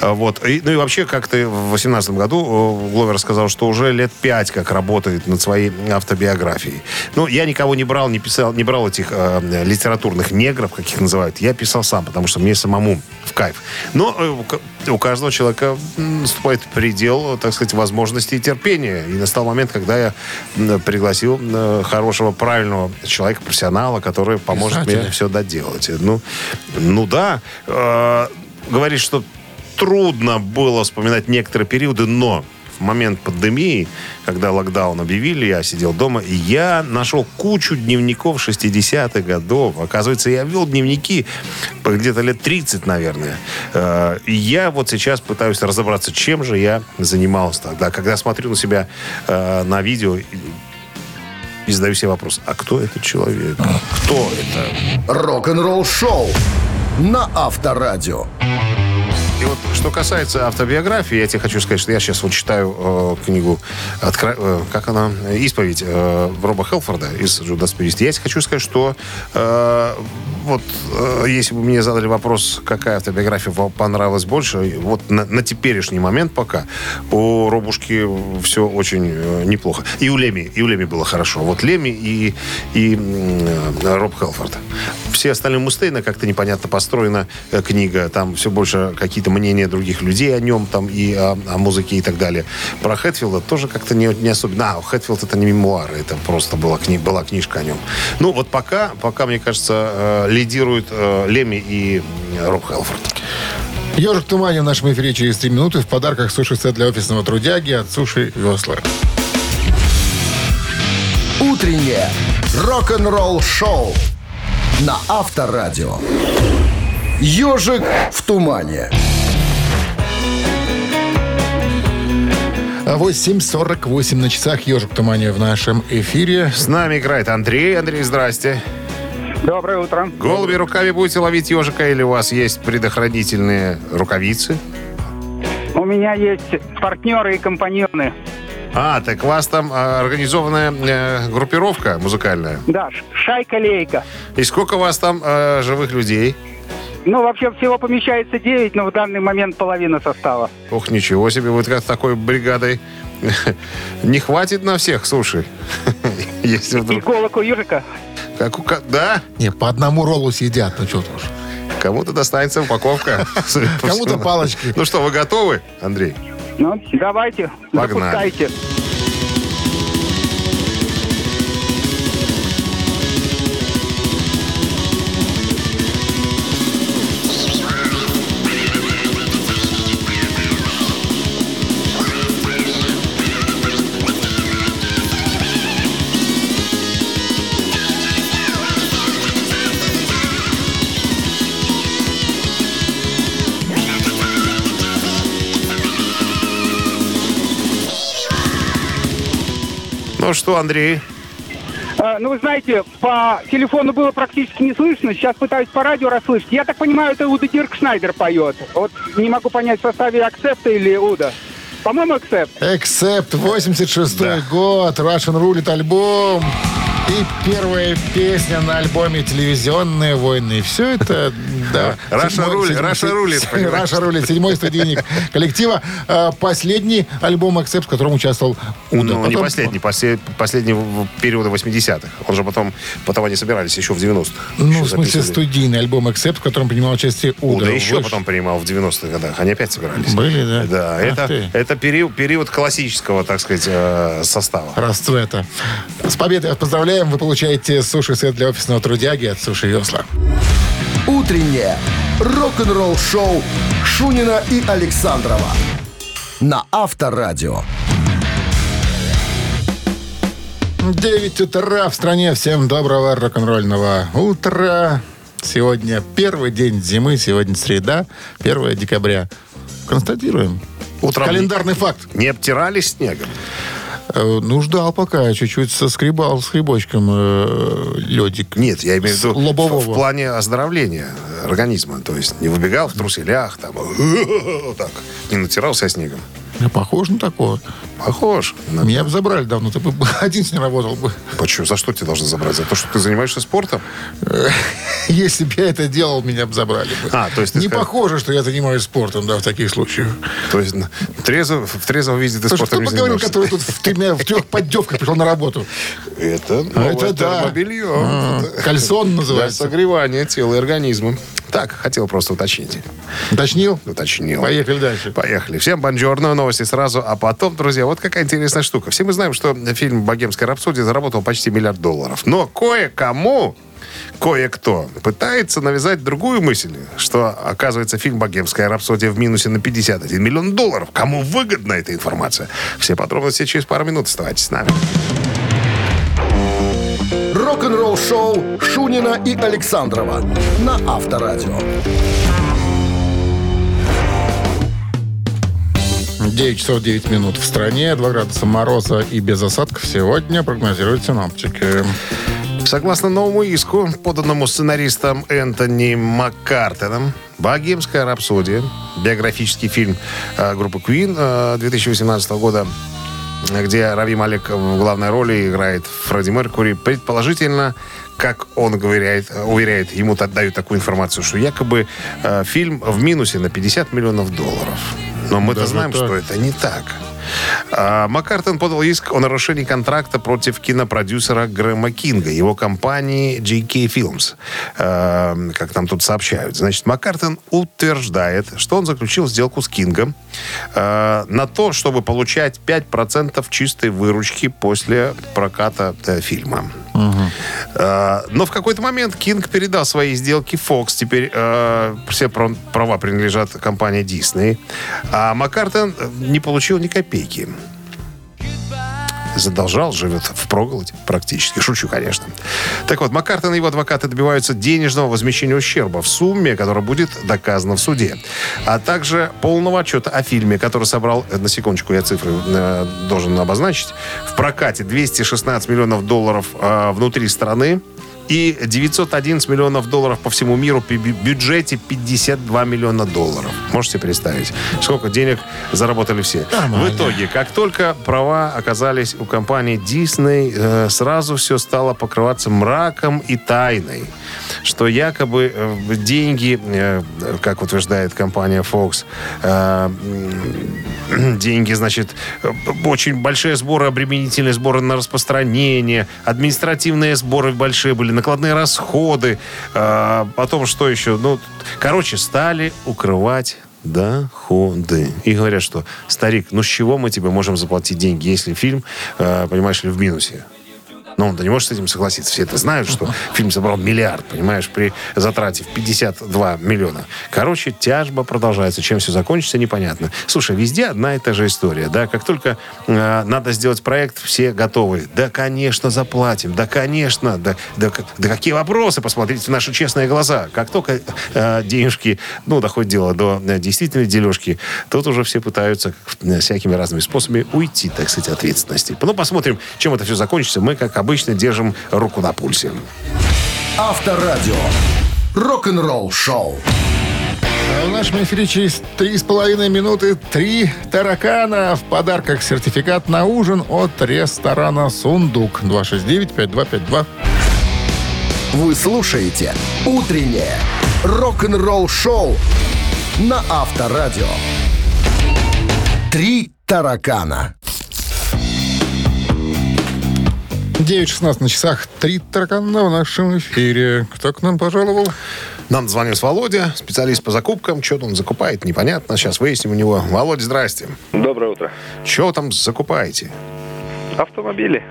Э, Вот. И, ну и вообще, как-то в 18 году э, Гловер сказал, что уже лет пять как работает над своей автобиографией. Ну, я никого не брал, не писал, не брал этих э, литературных негров, как их называют. Я писал сам, потому что мне самому в кайф. Но э, у ка- у каждого человека наступает предел, так сказать, возможностей и терпения. И настал момент, когда я пригласил хорошего, правильного человека, профессионала, который поможет мне все доделать. Ну, ну да. Э, говорит, что трудно было вспоминать некоторые периоды, но в момент пандемии, когда локдаун объявили, я сидел дома, и я нашел кучу дневников 60-х годов. Оказывается, я вел дневники где-то лет 30, наверное. Э, И я вот сейчас пытаюсь разобраться, чем же я занимался тогда. Когда смотрю на себя э, на видео, и- задаю себе вопрос, а кто этот человек? Кто это? Рок-н-ролл-шоу на Авторадио. Что касается автобиографии, я тебе хочу сказать, что я сейчас вот читаю э, книгу, откро- э, как она, «Исповедь» э, Роба Хелфорда из «Judas Priest». Я тебе хочу сказать, что э, вот э, если бы мне задали вопрос, какая автобиография вам понравилась больше, вот на, на теперешний момент пока у Робушки все очень э, неплохо. И у Леми, и у Леми было хорошо. Вот Леми и, и э, Роб Хелфорд. Все остальные Мустейна как-то непонятно построена э, книга. Там все больше какие-то мнения других людей о нем, там и о, о музыке и так далее. Про Хэтфилда тоже как-то не, не особенно. А, Хэтфилд это не мемуары, это просто была, кни, была книжка о нем. Ну, вот пока, пока мне кажется, э, лидируют э, Леми и э, Роб Хелфорд. Ежик в тумане в нашем эфире через 3 минуты. В подарках суши-сет для офисного трудяги от Суши Весла. Утреннее рок-н-ролл-шоу на Авторадио. Ежик в тумане. 8.48 на часах. Ежик в тумане в нашем эфире. С нами играет Андрей. Андрей, здрасте. Доброе утро. Голыми руками будете ловить ежика или у вас есть предохранительные рукавицы? У меня есть партнеры и компаньоны. А, так у вас там а, организованная э, группировка музыкальная. Да, шайка-лейка. И сколько у вас там э, живых людей? Ну, вообще всего помещается 9, но в данный момент половина состава. Ох, ничего себе, вот как такой бригадой. Не хватит на всех, слушай. Если вдруг... Иголок у ежика. Как у ко- Да, Не, по одному роллу съедят, ну что уж. кому-то достанется упаковка. Кому-то палочки. Ну что, вы готовы, Андрей? Ну, давайте, Погнали. запускайте. Ну что, Андрей? А, ну, вы знаете, по телефону было практически не слышно. Сейчас пытаюсь по радио расслышать. Я так понимаю, это Уда Дирк Шнайдер поет. Вот не могу понять, в составе Акцепта или Уда. По-моему, Акцепт. Эксепт, 86 Да. год, Russian Рулит альбом. И первая песня на альбоме «Телевизионные войны». Все это, да. Седьмой- рулит, Russia рулит? Russia рулит, седьмой студийник коллектива. А, Последний альбом «Эксепт», в котором участвовал Уда. Ну, не последний, после- последний периода 80-х. Он же потом, потом они собирались еще в 90-х. Ну, в смысле, студийный альбом «Эксепт», в котором принимал участие Уда. Уда еще потом принимал в 90-х годах. Они опять собирались. Были, да? Да, это. Это период, период классического, так сказать, э, состава. расцвета. С победой вас поздравляем. Вы получаете суши-сет для офисного трудяги от Суши Весла. Утреннее рок-н-ролл-шоу Шунина и Александрова на Авторадио. 9 утра в стране. Всем доброго рок-н-ролльного утра. Сегодня первый день зимы, сегодня среда, 1 декабря. Констатируем. Утром Календарный факт. Не обтирались снегом? Э, Ну, ждал пока, чуть-чуть соскребал с хребочком э, ледик. Нет, я имею в виду в, лобового. в плане оздоровления организма. То есть не выбегал в труселях, там, так, не натирался снегом. Я похож на такого. Похож. на- Меня бы забрали давно, ты бы один не работал бы. Почему? За что тебя должны забрать? За то, что ты занимаешься спортом? Если бы я это делал, меня бы забрали бы. А, то есть ты Не скажешь- похоже, что я занимаюсь спортом, да, в таких случаях. То есть трезво, в трезвом виде ты Слушай, спортом кто не поговорил, который тут в, тремя- в трех поддевках пришел на работу? Это, А новое это да. термобелье. А, Кальсон Для называется. согревания тела и организма. Так, хотел просто уточнить. Уточнил? Уточнил. Поехали дальше. Поехали. Всем бонжорно, новости сразу. А потом, друзья, вот какая интересная штука. Все мы знаем, что фильм «Богемская рапсодия» заработал почти миллиард долларов. Но кое-кому, кое-кто пытается навязать другую мысль, что, оказывается, фильм «Богемская рапсодия» в минусе на 51 миллион долларов. Кому выгодна эта информация? Все подробности через пару минут. Оставайтесь с нами. Рок-н-ролл-шоу Шунина и Александрова на Авторадио. 9 часов 9 минут в стране, 2 градуса мороза и без осадков сегодня прогнозируют синоптики. Согласно новому иску, поданному сценаристом Энтони Маккартоном, «Богемская рапсодия», биографический фильм э, группы Queen э, 2018 года, где Рави Малик в главной роли играет Фредди Меркури, предположительно, как он говорит, уверяет, ему дают такую информацию, что якобы э, фильм в минусе на 50 миллионов долларов. Но мы-то Даже знаем, так? что это не так. А, Маккартон подал иск о нарушении контракта против кинопродюсера Грэма Кинга, его компании JK Films, э, как нам тут сообщают. Значит, Маккартон утверждает, что он заключил сделку с Кингом э, на то, чтобы получать 5% чистой выручки после проката э, фильма. Э, Но в какой-то момент Кинг передал свои сделки Fox. Теперь э, все права принадлежат компании Disney. А Маккартон э, не получил ни копейки. Задолжал, живет в проголоде практически. Шучу, конечно. Так вот, Маккартон и его адвокаты добиваются денежного возмещения ущерба в сумме, которая будет доказана в суде. А также полного отчета о фильме, который собрал, э, на секундочку, я цифры э, должен обозначить, в прокате 216 миллионов долларов э, внутри страны, И 911 миллионов долларов по всему миру при бю- бюджете 52 миллиона долларов. Можете представить, сколько денег заработали все. В итоге, как только права оказались у компании Disney, э, сразу все стало покрываться мраком и тайной. Что якобы э, деньги, э, как утверждает компания Fox, деньги, значит, очень большие сборы, обременительные сборы на распространение, административные сборы большие были, накладные расходы, э, потом что еще? Ну, короче, стали укрывать доходы. И говорят, что, старик, ну с чего мы тебе можем заплатить деньги, если фильм, э, понимаешь ли, в минусе? Но он-то не может с этим согласиться. Все это знают, что фильм собрал миллиард, понимаешь, при затрате в 52 миллиона. Короче, тяжба продолжается. Чем все закончится, непонятно. Слушай, везде одна и та же история. Да, как только э, надо сделать проект, все готовы. Да, конечно, заплатим. Да, конечно. Да, да, да какие вопросы? Посмотрите в наши честные глаза. Как только э, денежки, ну, доходит дело до э, действительной дележки, тут уже все пытаются э, всякими разными способами уйти, так сказать, от ответственности. Ну, посмотрим, чем это все закончится. Мы, как обычно, держим руку на пульсе. Авторадио. Рок-н-ролл шоу. А В нашем эфире через три с половиной минуты три таракана в подарках сертификат на ужин от ресторана «Сундук». 269-5252. Вы слушаете «Утреннее рок-н-ролл шоу» на Авторадио. Три таракана. 9.16 на часах. Три таракана в нашем эфире. Кто к нам пожаловал? Нам звонил с Володя, специалист по закупкам. Что он закупает, непонятно. Сейчас выясним у него. Володя, здрасте. Доброе утро. Что там закупаете? Автомобили?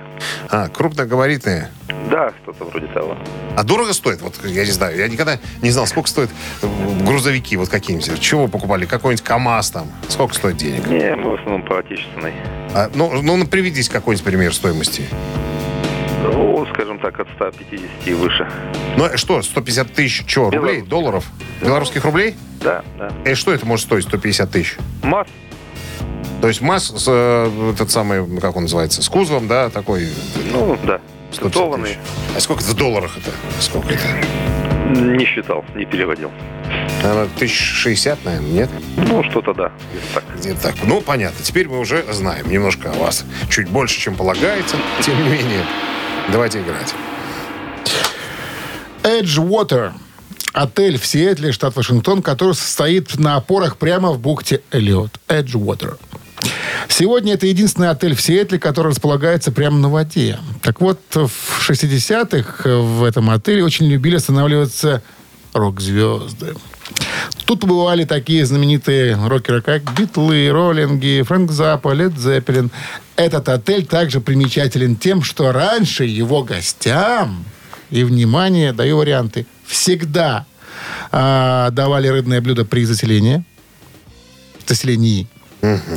А, крупногабаритные. Да, что-то вроде того. А дорого стоит? Вот я не знаю, я никогда не знал, сколько стоят э, грузовики вот какие-нибудь. Чего вы покупали? Какой-нибудь КАМАЗ там? Сколько стоит денег? Не, мы в основном по отечественной. А, ну, ну, приведите какой-нибудь пример стоимости. Ну, скажем так, от 150 и выше. Ну, э, что, 150 тысяч, что, рублей, Белорусских. долларов? Белорусских рублей? Да, да. И что это может стоить 150 тысяч? МАЗ? То есть МАЗ, с, э, этот самый, как он называется, с кузовом, да, такой... Ну, да. 150 тысяч. Титованный. А сколько в долларах это? Сколько это? Не считал, не переводил. Наверное, тысяч шестьдесят, наверное, нет? Ну, что-то да. Где-то так. Где-то так. Ну, понятно. Теперь мы уже знаем немножко о вас. Чуть больше, чем полагается. Тем не менее, давайте играть. Edgewater. Отель в Сиэтле, штат Вашингтон, который состоит на опорах прямо в бухте Эллиот. Edgewater. Сегодня это единственный отель в Сиэтле, который располагается прямо на воде. Так вот, в 60-х в этом отеле очень любили останавливаться рок-звезды. Тут побывали такие знаменитые рокеры, как Битлы, Роллинги, Фрэнк Заппа, Лед Зеппелин. Этот отель также примечателен тем, что раньше его гостям, и, внимание, даю варианты, всегда а, давали рыбное блюдо при заселении. Заселении.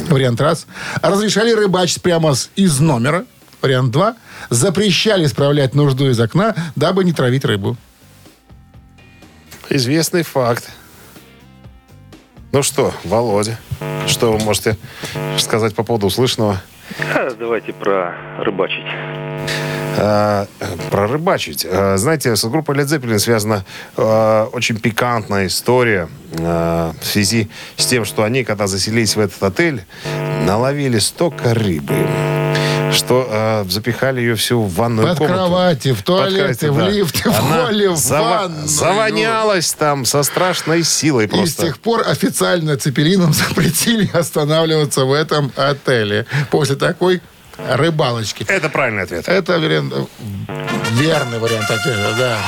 Вариант раз. Разрешали рыбачить прямо с- из номера. Вариант два. Запрещали справлять нужду из окна, дабы не травить рыбу. Известный факт. Ну что, Володя, что вы можете сказать по поводу услышанного? Давайте про рыбачить. А, про рыбачить. А, знаете, с группой Led Zeppelin связана а, очень пикантная история а, в связи с тем, что они, когда заселились в этот отель, наловили столько рыбы, что а, запихали ее всю в ванную Под комнату. кровати, в Под туалеты, кровати, в да. лифты, в Она холле, в зава- ванную. Завонялась там со страшной силой И с просто. тех пор официально Цепелином запретили останавливаться в этом отеле после такой рыбалочки. Это правильный ответ. Это вариант, верный вариант ответа, да.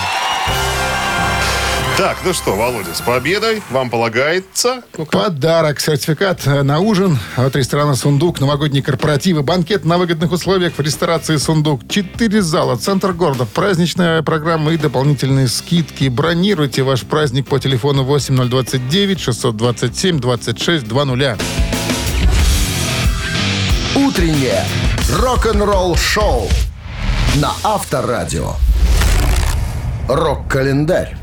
Так, ну что, Володя, с победой вам полагается. Ну-ка. Подарок, сертификат э, на ужин от ресторана «Сундук», новогодние корпоративы, банкет на выгодных условиях в ресторации «Сундук». Четыре зала, центр города, праздничная программа и дополнительные скидки. Бронируйте ваш праздник по телефону 8029 627 26 20. Утреннее рок-н-ролл шоу на Авторадио. Рок-календарь.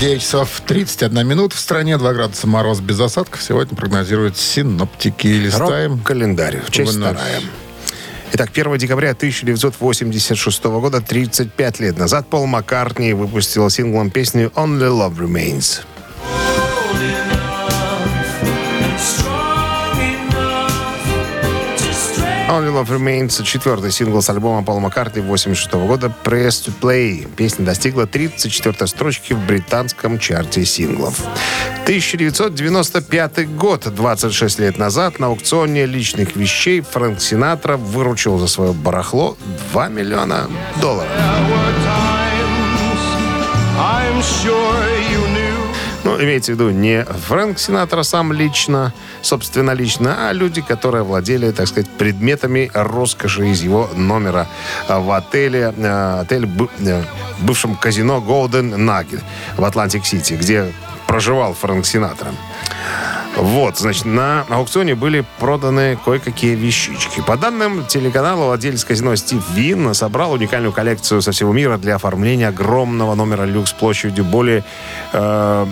9 часов 31 минут в стране, 2 градуса мороз без осадков. Сегодня прогнозируют синоптики. Листаем. Календарь. В честь вторая. Итак, 1 декабря 1986 года, 35 лет назад, Пол Маккартни выпустил синглом песню «Only Love Remains». Only Love Remains, четвертый сингл с альбома Пола Маккартни 86 года Press to Play. Песня достигла 34 строчки в британском чарте синглов. 1995 год, 26 лет назад, на аукционе личных вещей Фрэнк Синатра выручил за свое барахло 2 миллиона долларов. Имеется в виду не Фрэнк Синатра сам лично, собственно лично, а люди, которые владели, так сказать, предметами роскоши из его номера в отеле, э, отель э, бывшем казино Golden Nugget в Атлантик-Сити, где проживал Фрэнк Синатра. Вот, значит, на аукционе были проданы кое-какие вещички. По данным телеканала, владелец казино Стив Вин собрал уникальную коллекцию со всего мира для оформления огромного номера люкс площадью более э,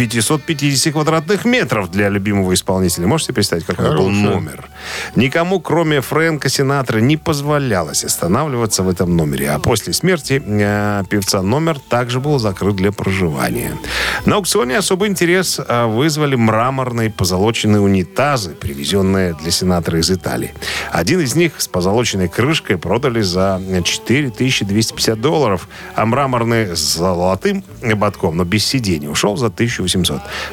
550 квадратных метров для любимого исполнителя. Можете представить, какой был Хороший. номер? Никому, кроме Фрэнка Синатра, не позволялось останавливаться в этом номере. А после смерти э, певца номер также был закрыт для проживания. На аукционе особый интерес э, вызвали мраморные позолоченные унитазы, привезенные для Синатра из Италии. Один из них с позолоченной крышкой продали за 4250 долларов, а мраморный с золотым ободком, но без сидений, ушел за 1800.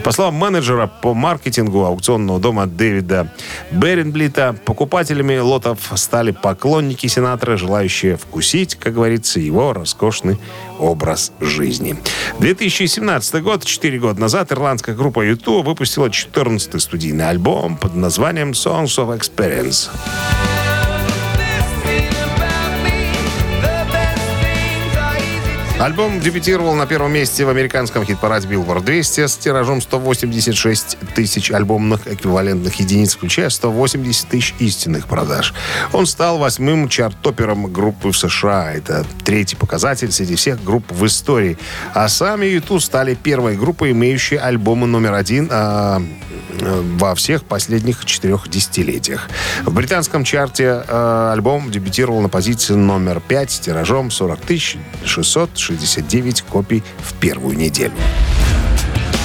По словам менеджера по маркетингу аукционного дома Дэвида Беренблита, покупателями лотов стали поклонники сенатора, желающие вкусить, как говорится, его роскошный образ жизни. 2017 год, 4 года назад, ирландская группа YouTube выпустила 14-й студийный альбом под названием Songs of Experience. Альбом дебютировал на первом месте в американском хит-параде Billboard 200 с тиражом 186 тысяч альбомных эквивалентных единиц, включая 180 тысяч истинных продаж. Он стал восьмым чарт-топером группы в США. Это третий показатель среди всех групп в истории. А сами YouTube стали первой группой, имеющей альбомы номер один а, э, во всех последних четырех десятилетиях. В британском чарте э, альбом дебютировал на позиции номер 5 с тиражом 40 669 копий в первую неделю.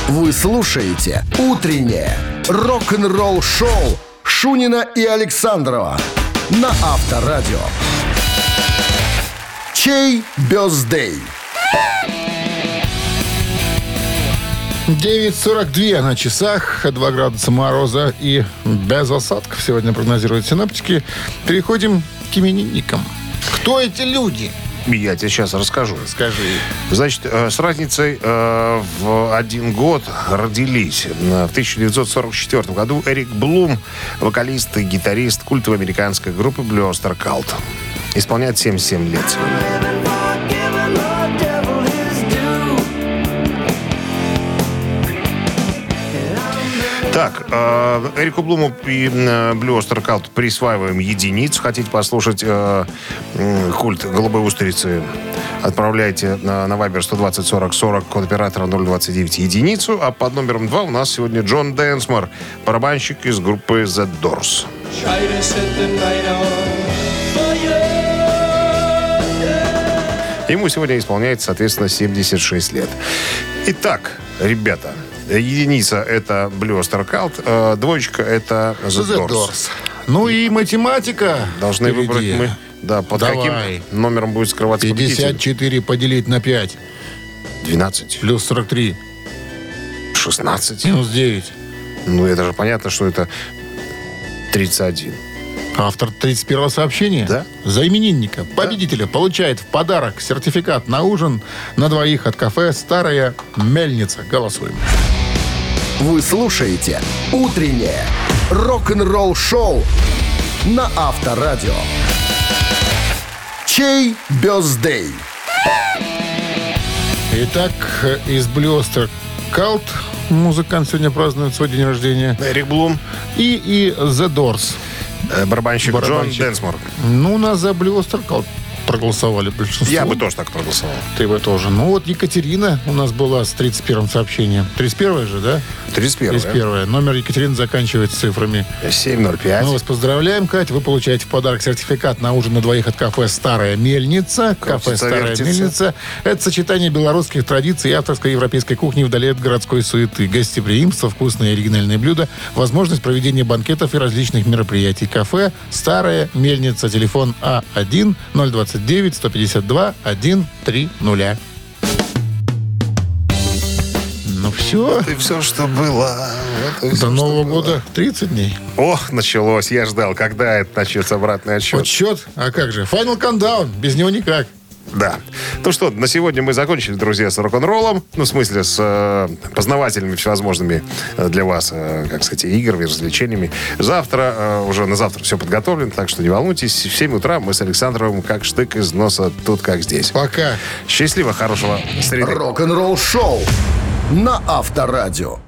Вы слушаете «Утреннее рок-н-ролл-шоу» Шунина и Александрова на Авторадио. Чей бездей? 9.42 на часах, 2 градуса мороза и без осадков сегодня прогнозируют синаптики. Переходим к именинникам. Кто эти люди? Я тебе сейчас расскажу. Скажи. Значит, э, с разницей э, в один год родились. В 1944 году Эрик Блум, вокалист и гитарист культовой американской группы Oyster Cult. Исполняет 77 лет Эрику Блуму и э, Blue Oyster Cult присваиваем единицу. Хотите послушать э, культ голубой устрицы? Отправляйте на, на Viber 120 40 40, код оператора 029 единицу. А под номером 2 у нас сегодня Джон Дэнсмор, барабанщик из группы The Doors. Ему сегодня исполняется, соответственно, 76 лет. Итак, ребята, единица это Oyster Cult, э, двоечка это The, The Doors. Doors. Ну и математика. Должны впереди. выбрать мы. Да, под Давай. каким номером будет скрываться победитель? 54 поделить на 5. 12. Плюс 43. 16. Минус 9. Ну, это же понятно, что это 31. Автор 31 сообщения Да. за именинника, победителя, получает в подарок сертификат на ужин на двоих от кафе «Старая мельница». Голосуем. Вы слушаете «Утреннее рок-н-ролл-шоу» на Авторадио. Чей birthday? Итак, из Blue Öyster Cult музыкант сегодня празднует свой день рождения. Эрик Блум, И, и The Doors. барабанщик, Барабанщик. Джон Дэнсмор. Ну, у нас за Блюстер Калт проголосовали большинство. Я бы тоже так проголосовал. Ты бы тоже. Ну вот Екатерина у нас была с 31 сообщением. 31 же, да? 31 31 Номер Екатерины заканчивается цифрами. 705. Мы вас поздравляем, Кать. Вы получаете в подарок сертификат на ужин на двоих от кафе «Старая мельница». Кафе Крутится, «Старая вертится. мельница» — это сочетание белорусских традиций и авторской европейской кухни вдали от городской суеты. Гостеприимство, вкусные оригинальные блюда, возможность проведения банкетов и различных мероприятий. Кафе «Старая мельница». Телефон А А1-029-152-130. Ну все. И все, что было. Вот До что Нового было. года 30 дней. Ох, началось. Я ждал, когда это начнется обратный отсчет. Отсчет? А как же? Final Countdown. Без него никак. Да. Ну что, на сегодня мы закончили, друзья, с рок-н-роллом. Ну, в смысле, с э, познавательными всевозможными э, для вас, э, как сказать, играми, развлечениями. Завтра, э, уже на завтра все подготовлено, так что не волнуйтесь. В 7 утра мы с Александровым как штык из носа тут, как здесь. Пока. Счастливо, хорошего среды. Рок-н-ролл шоу на Авторадио.